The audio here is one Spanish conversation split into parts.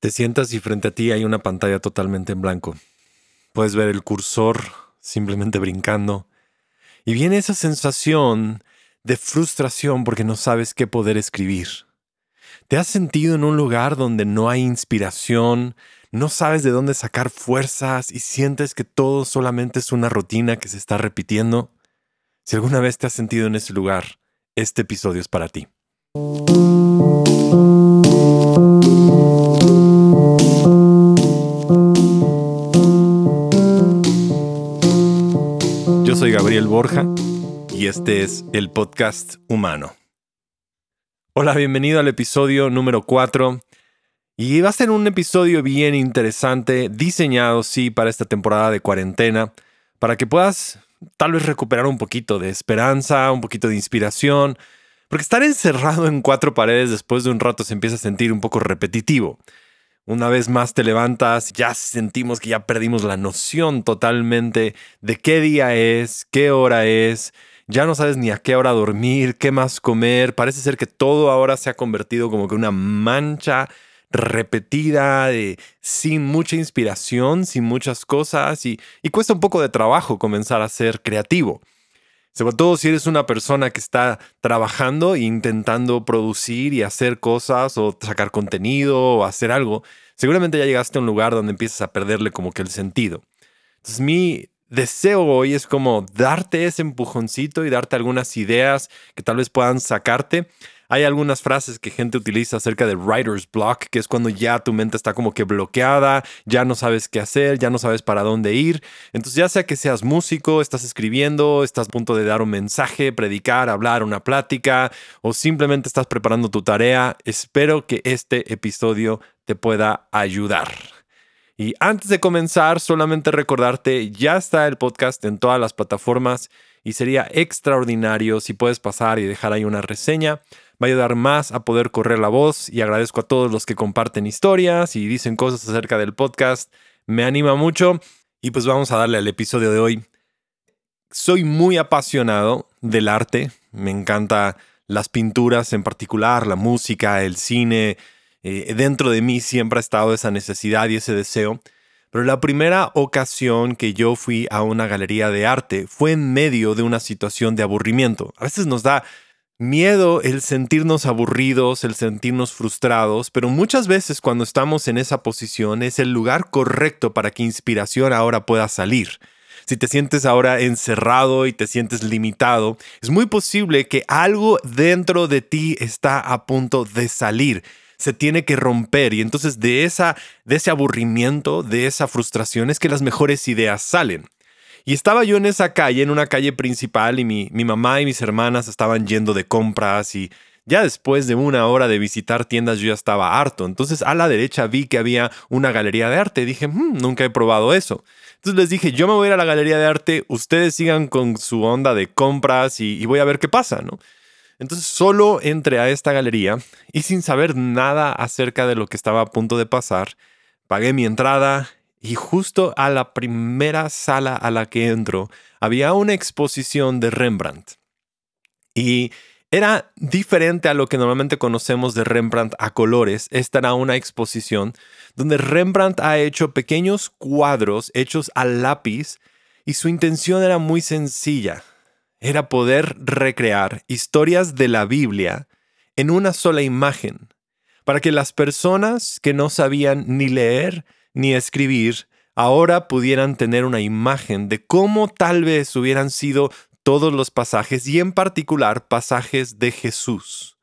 Te sientas y frente a ti hay una pantalla totalmente en blanco. Puedes ver el cursor simplemente brincando. Y viene esa sensación de frustración porque no sabes qué poder escribir. ¿Te has sentido en un lugar donde no hay inspiración, no sabes de dónde sacar fuerzas y sientes que todo solamente es una rutina que se está repitiendo? Si alguna vez te has sentido en ese lugar, este episodio es para ti. Gabriel Borja y este es el podcast humano. Hola, bienvenido al episodio número 4. Y va a ser un episodio bien interesante, diseñado, sí, para esta temporada de cuarentena, para que puedas tal vez recuperar un poquito de esperanza, un poquito de inspiración, porque estar encerrado en cuatro paredes después de un rato se empieza a sentir un poco repetitivo. Una vez más te levantas, ya sentimos que ya perdimos la noción totalmente de qué día es, qué hora es, ya no sabes ni a qué hora dormir, qué más comer, parece ser que todo ahora se ha convertido como que una mancha repetida, de, sin mucha inspiración, sin muchas cosas y, y cuesta un poco de trabajo comenzar a ser creativo. Sobre todo si eres una persona que está trabajando e intentando producir y hacer cosas o sacar contenido o hacer algo, seguramente ya llegaste a un lugar donde empiezas a perderle como que el sentido. Entonces mi deseo hoy es como darte ese empujoncito y darte algunas ideas que tal vez puedan sacarte hay algunas frases que gente utiliza acerca de writer's block, que es cuando ya tu mente está como que bloqueada, ya no sabes qué hacer, ya no sabes para dónde ir. Entonces, ya sea que seas músico, estás escribiendo, estás a punto de dar un mensaje, predicar, hablar, una plática, o simplemente estás preparando tu tarea, espero que este episodio te pueda ayudar. Y antes de comenzar, solamente recordarte, ya está el podcast en todas las plataformas y sería extraordinario si puedes pasar y dejar ahí una reseña va a ayudar más a poder correr la voz y agradezco a todos los que comparten historias y dicen cosas acerca del podcast. Me anima mucho y pues vamos a darle al episodio de hoy. Soy muy apasionado del arte, me encanta las pinturas en particular, la música, el cine. Eh, dentro de mí siempre ha estado esa necesidad y ese deseo. Pero la primera ocasión que yo fui a una galería de arte fue en medio de una situación de aburrimiento. A veces nos da miedo el sentirnos aburridos, el sentirnos frustrados, pero muchas veces cuando estamos en esa posición es el lugar correcto para que inspiración ahora pueda salir. Si te sientes ahora encerrado y te sientes limitado, es muy posible que algo dentro de ti está a punto de salir. Se tiene que romper y entonces de esa de ese aburrimiento, de esa frustración es que las mejores ideas salen. Y estaba yo en esa calle, en una calle principal, y mi, mi mamá y mis hermanas estaban yendo de compras y ya después de una hora de visitar tiendas yo ya estaba harto. Entonces a la derecha vi que había una galería de arte. Dije, hmm, nunca he probado eso. Entonces les dije, yo me voy a ir a la galería de arte, ustedes sigan con su onda de compras y, y voy a ver qué pasa, ¿no? Entonces solo entré a esta galería y sin saber nada acerca de lo que estaba a punto de pasar, pagué mi entrada, y justo a la primera sala a la que entro había una exposición de Rembrandt. Y era diferente a lo que normalmente conocemos de Rembrandt a colores. Esta era una exposición donde Rembrandt ha hecho pequeños cuadros hechos a lápiz y su intención era muy sencilla. Era poder recrear historias de la Biblia en una sola imagen, para que las personas que no sabían ni leer ni escribir, ahora pudieran tener una imagen de cómo tal vez hubieran sido todos los pasajes y en particular pasajes de Jesús.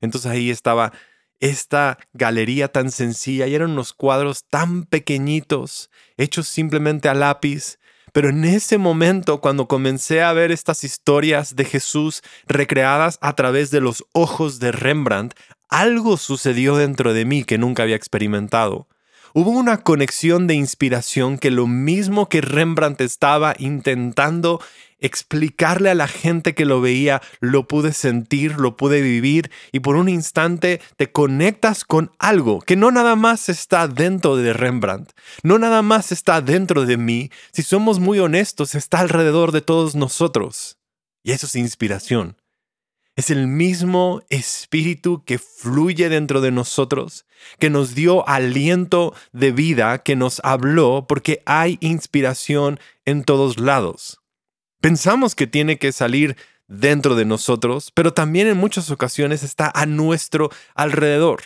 Entonces ahí estaba esta galería tan sencilla y eran unos cuadros tan pequeñitos, hechos simplemente a lápiz. Pero en ese momento, cuando comencé a ver estas historias de Jesús recreadas a través de los ojos de Rembrandt, algo sucedió dentro de mí que nunca había experimentado. Hubo una conexión de inspiración que lo mismo que Rembrandt estaba intentando explicarle a la gente que lo veía, lo pude sentir, lo pude vivir y por un instante te conectas con algo que no nada más está dentro de Rembrandt, no nada más está dentro de mí, si somos muy honestos, está alrededor de todos nosotros. Y eso es inspiración. Es el mismo espíritu que fluye dentro de nosotros, que nos dio aliento de vida, que nos habló, porque hay inspiración en todos lados. Pensamos que tiene que salir dentro de nosotros, pero también en muchas ocasiones está a nuestro alrededor.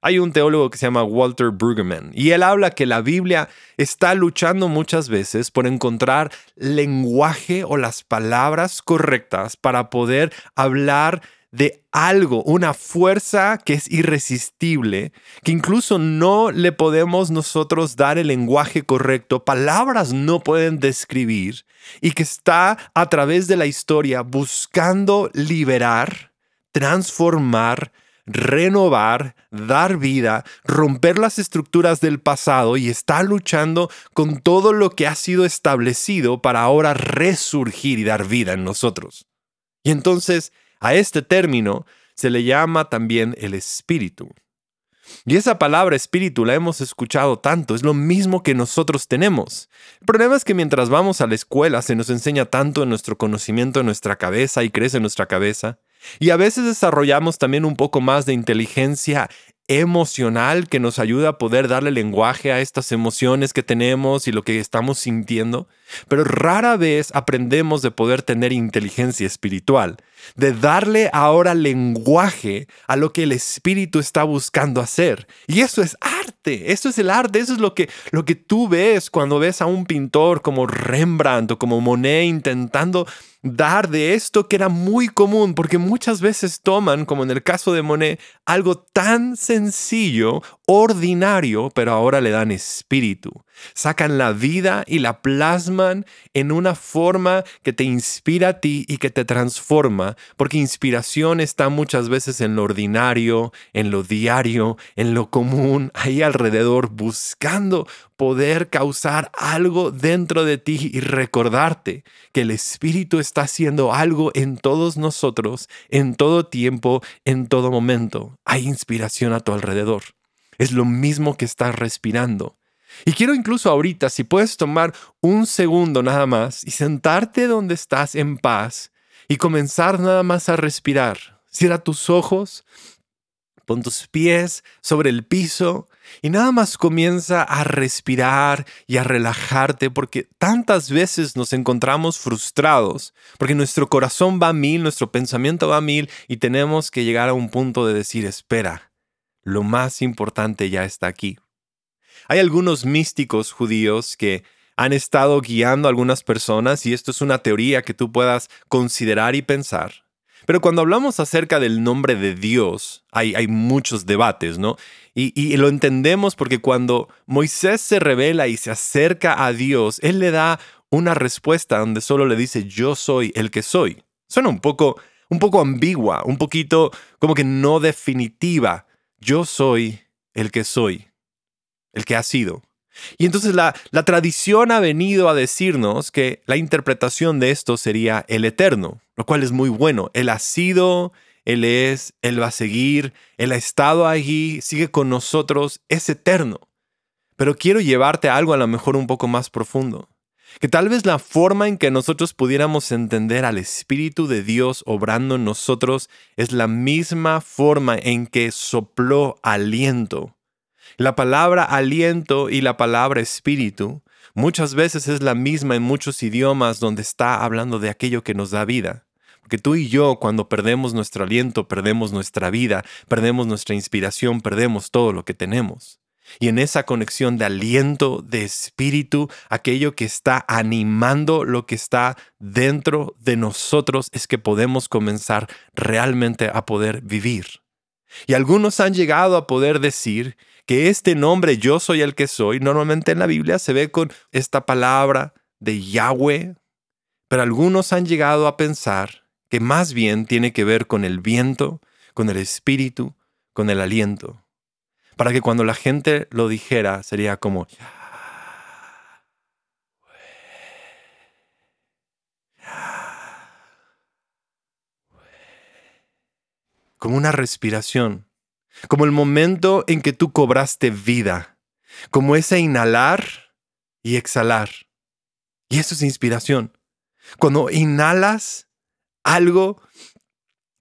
Hay un teólogo que se llama Walter Brueggemann y él habla que la Biblia está luchando muchas veces por encontrar lenguaje o las palabras correctas para poder hablar de algo, una fuerza que es irresistible, que incluso no le podemos nosotros dar el lenguaje correcto, palabras no pueden describir, y que está a través de la historia buscando liberar, transformar, renovar, dar vida, romper las estructuras del pasado y está luchando con todo lo que ha sido establecido para ahora resurgir y dar vida en nosotros. Y entonces a este término se le llama también el espíritu. Y esa palabra espíritu la hemos escuchado tanto, es lo mismo que nosotros tenemos. El problema es que mientras vamos a la escuela se nos enseña tanto en nuestro conocimiento en nuestra cabeza y crece en nuestra cabeza, y a veces desarrollamos también un poco más de inteligencia emocional que nos ayuda a poder darle lenguaje a estas emociones que tenemos y lo que estamos sintiendo, pero rara vez aprendemos de poder tener inteligencia espiritual, de darle ahora lenguaje a lo que el espíritu está buscando hacer. Y eso es arte, eso es el arte, eso es lo que, lo que tú ves cuando ves a un pintor como Rembrandt o como Monet intentando dar de esto que era muy común, porque muchas veces toman, como en el caso de Monet, algo tan sencillo, ordinario, pero ahora le dan espíritu. Sacan la vida y la plasman en una forma que te inspira a ti y que te transforma, porque inspiración está muchas veces en lo ordinario, en lo diario, en lo común, ahí alrededor, buscando poder causar algo dentro de ti y recordarte que el Espíritu está haciendo algo en todos nosotros, en todo tiempo, en todo momento. Hay inspiración a tu alrededor. Es lo mismo que estás respirando. Y quiero incluso ahorita, si puedes tomar un segundo nada más y sentarte donde estás en paz y comenzar nada más a respirar. Cierra tus ojos, pon tus pies sobre el piso y nada más comienza a respirar y a relajarte porque tantas veces nos encontramos frustrados porque nuestro corazón va a mil, nuestro pensamiento va a mil y tenemos que llegar a un punto de decir, espera, lo más importante ya está aquí. Hay algunos místicos judíos que han estado guiando a algunas personas y esto es una teoría que tú puedas considerar y pensar. Pero cuando hablamos acerca del nombre de Dios, hay, hay muchos debates, ¿no? Y, y, lo entendemos porque cuando Moisés se revela y se acerca a Dios, Él le da una respuesta donde solo le dice, yo soy el que soy. Suena un poco, un poco ambigua, un poquito como que no definitiva. Yo soy el que soy el que ha sido. Y entonces la, tradición ha venido a decirnos que la interpretación de esto sería el eterno, lo cual es muy bueno. Él ha sido, Él es, Él va a seguir, Él ha estado allí, sigue con nosotros, es eterno. Pero quiero llevarte a algo a lo mejor un poco más profundo. Que tal vez la forma en que nosotros pudiéramos entender al Espíritu de Dios obrando en nosotros es la misma forma en que sopló aliento la palabra aliento y la palabra espíritu muchas veces es la misma en muchos idiomas donde está hablando de aquello que nos da vida. Porque tú y yo cuando perdemos nuestro aliento, perdemos nuestra vida, perdemos nuestra inspiración, perdemos todo lo que tenemos. Y en esa conexión de aliento, de espíritu, aquello que está animando lo que está dentro de nosotros es que podemos comenzar realmente a poder vivir. Y algunos han llegado a poder decir que este nombre yo soy el que soy, normalmente en la Biblia se ve con esta palabra de Yahweh, pero algunos han llegado a pensar que más bien tiene que ver con el viento, con el espíritu, con el aliento, para que cuando la gente lo dijera sería como como una respiración como el momento en que tú cobraste vida, como ese inhalar y exhalar. Y eso es inspiración. Cuando inhalas algo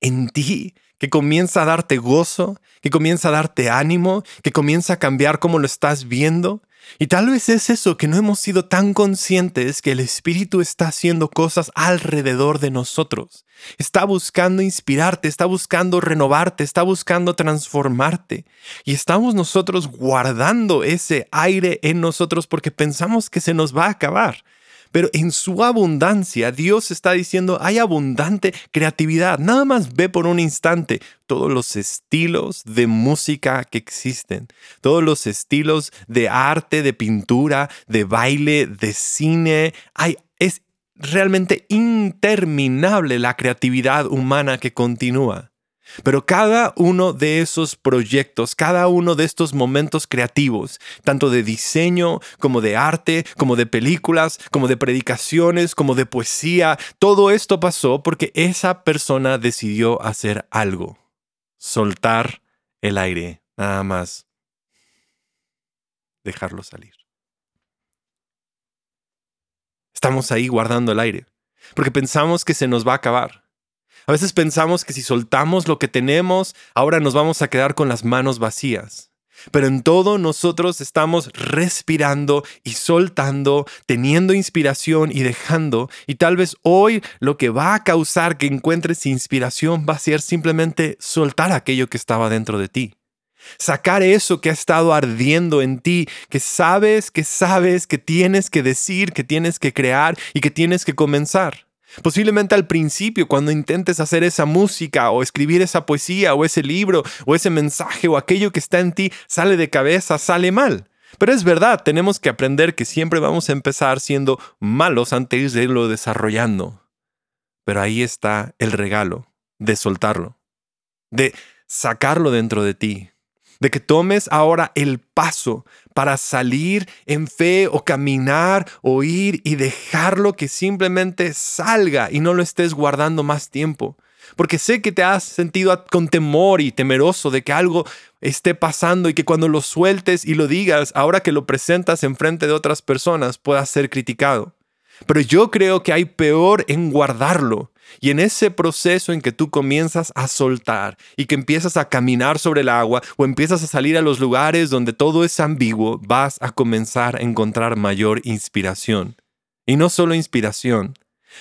en ti que comienza a darte gozo, que comienza a darte ánimo, que comienza a cambiar cómo lo estás viendo. Y tal vez es eso que no hemos sido tan conscientes que el Espíritu está haciendo cosas alrededor de nosotros. Está buscando inspirarte, está buscando renovarte, está buscando transformarte. Y estamos nosotros guardando ese aire en nosotros porque pensamos que se nos va a acabar. Pero en su abundancia, Dios está diciendo, hay abundante creatividad. Nada más ve por un instante todos los estilos de música que existen, todos los estilos de arte, de pintura, de baile, de cine. Hay, es realmente interminable la creatividad humana que continúa. Pero cada uno de esos proyectos, cada uno de estos momentos creativos, tanto de diseño como de arte, como de películas, como de predicaciones, como de poesía, todo esto pasó porque esa persona decidió hacer algo. Soltar el aire, nada más. Dejarlo salir. Estamos ahí guardando el aire, porque pensamos que se nos va a acabar. A veces pensamos que si soltamos lo que tenemos, ahora nos vamos a quedar con las manos vacías. Pero en todo nosotros estamos respirando y soltando, teniendo inspiración y dejando. Y tal vez hoy lo que va a causar que encuentres inspiración va a ser simplemente soltar aquello que estaba dentro de ti. Sacar eso que ha estado ardiendo en ti, que sabes, que sabes, que tienes que decir, que tienes que crear y que tienes que comenzar. Posiblemente al principio, cuando intentes hacer esa música o escribir esa poesía o ese libro o ese mensaje o aquello que está en ti sale de cabeza, sale mal. Pero es verdad, tenemos que aprender que siempre vamos a empezar siendo malos antes de irlo desarrollando. Pero ahí está el regalo de soltarlo, de sacarlo dentro de ti, de que tomes ahora el paso para salir en fe o caminar o ir y dejarlo que simplemente salga y no lo estés guardando más tiempo. Porque sé que te has sentido con temor y temeroso de que algo esté pasando y que cuando lo sueltes y lo digas, ahora que lo presentas en frente de otras personas, pueda ser criticado. Pero yo creo que hay peor en guardarlo y en ese proceso en que tú comienzas a soltar y que empiezas a caminar sobre el agua o empiezas a salir a los lugares donde todo es ambiguo, vas a comenzar a encontrar mayor inspiración. Y no solo inspiración,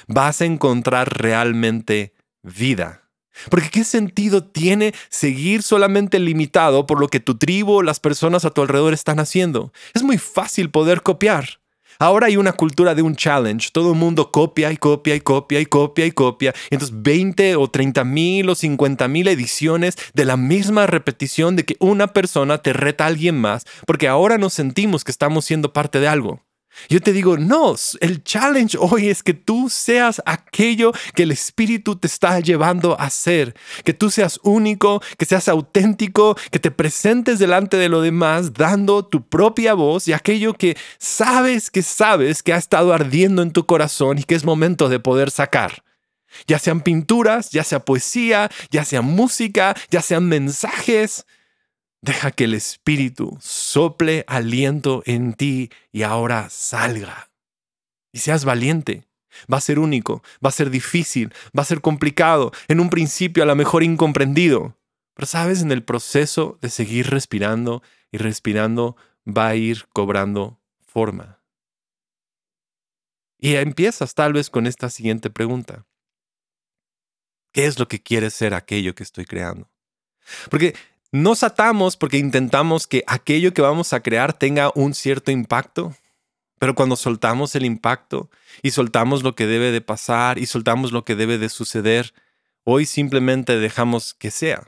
vas a encontrar realmente vida. Porque ¿qué sentido tiene seguir solamente limitado por lo que tu tribu o las personas a tu alrededor están haciendo? Es muy fácil poder copiar. Ahora hay una cultura de un challenge. Todo el mundo copia y copia y copia y copia y copia. entonces 20 o 30 mil o 50 mil ediciones de la misma repetición de que una persona te reta a alguien más, porque ahora nos sentimos que estamos siendo parte de algo. Yo te digo, no, el challenge hoy es que tú seas aquello que el Espíritu te está llevando a ser, que tú seas único, que seas auténtico, que te presentes delante de lo demás dando tu propia voz y aquello que sabes que sabes que ha estado ardiendo en tu corazón y que es momento de poder sacar. Ya sean pinturas, ya sea poesía, ya sea música, ya sean mensajes, Deja que el Espíritu sople aliento en ti y ahora salga. Y seas valiente. Va a ser único, va a ser difícil, va a ser complicado, en un principio a lo mejor incomprendido. Pero sabes, en el proceso de seguir respirando y respirando va a ir cobrando forma. Y empiezas tal vez con esta siguiente pregunta. ¿Qué es lo que quiere ser aquello que estoy creando? Porque nos atamos porque intentamos que aquello que vamos a crear tenga un cierto impacto, pero cuando soltamos el impacto y soltamos lo que debe de pasar y soltamos lo que debe de suceder, hoy simplemente dejamos que sea.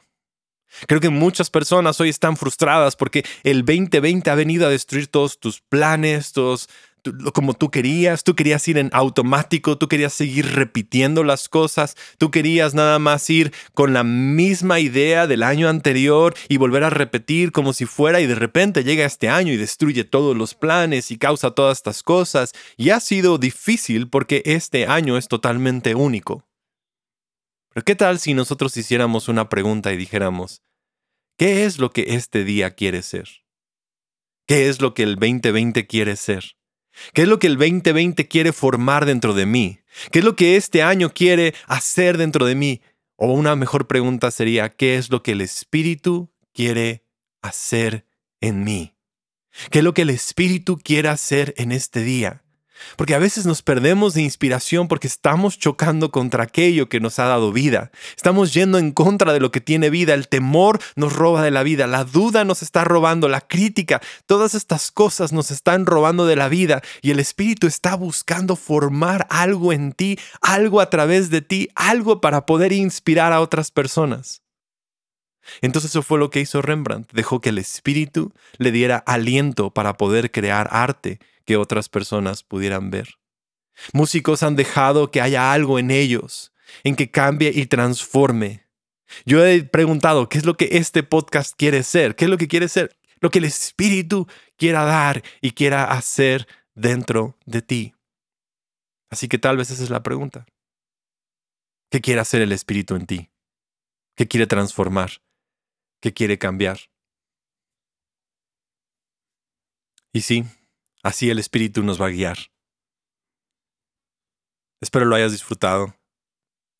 Creo que muchas personas hoy están frustradas porque el 2020 ha venido a destruir todos tus planes, todos como tú querías, tú querías ir en automático, tú querías seguir repitiendo las cosas, tú querías nada más ir con la misma idea del año anterior y volver a repetir como si fuera y de repente llega este año y destruye todos los planes y causa todas estas cosas y ha sido difícil porque este año es totalmente único. Pero ¿qué tal si nosotros hiciéramos una pregunta y dijéramos, ¿qué es lo que este día quiere ser? ¿Qué es lo que el 2020 quiere ser? ¿Qué es lo que el 2020 quiere formar dentro de mí? ¿Qué es lo que este año quiere hacer dentro de mí? O una mejor pregunta sería, ¿qué es lo que el Espíritu quiere hacer en mí? ¿Qué es lo que el Espíritu quiere hacer en este día? Porque a veces nos perdemos de inspiración porque estamos chocando contra aquello que nos ha dado vida. Estamos yendo en contra de lo que tiene vida. El temor nos roba de la vida. La duda nos está robando. La crítica. Todas estas cosas nos están robando de la vida. Y el Espíritu está buscando formar algo en ti, algo a través de ti, algo para poder inspirar a otras personas. Entonces eso fue lo que hizo Rembrandt. Dejó que el Espíritu le diera aliento para poder crear arte que otras personas pudieran ver. Músicos han dejado que haya algo en ellos, en que cambie y transforme. Yo he preguntado, ¿qué es lo que este podcast quiere ser? ¿Qué es lo que quiere ser? Lo que el Espíritu quiera dar y quiera hacer dentro de ti. Así que tal vez esa es la pregunta. ¿Qué quiere hacer el Espíritu en ti? ¿Qué quiere transformar? ¿Qué quiere cambiar? Y sí, Así el Espíritu nos va a guiar. Espero lo hayas disfrutado.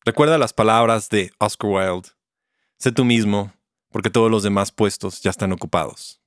Recuerda las palabras de Oscar Wilde. Sé tú mismo, porque todos los demás puestos ya están ocupados.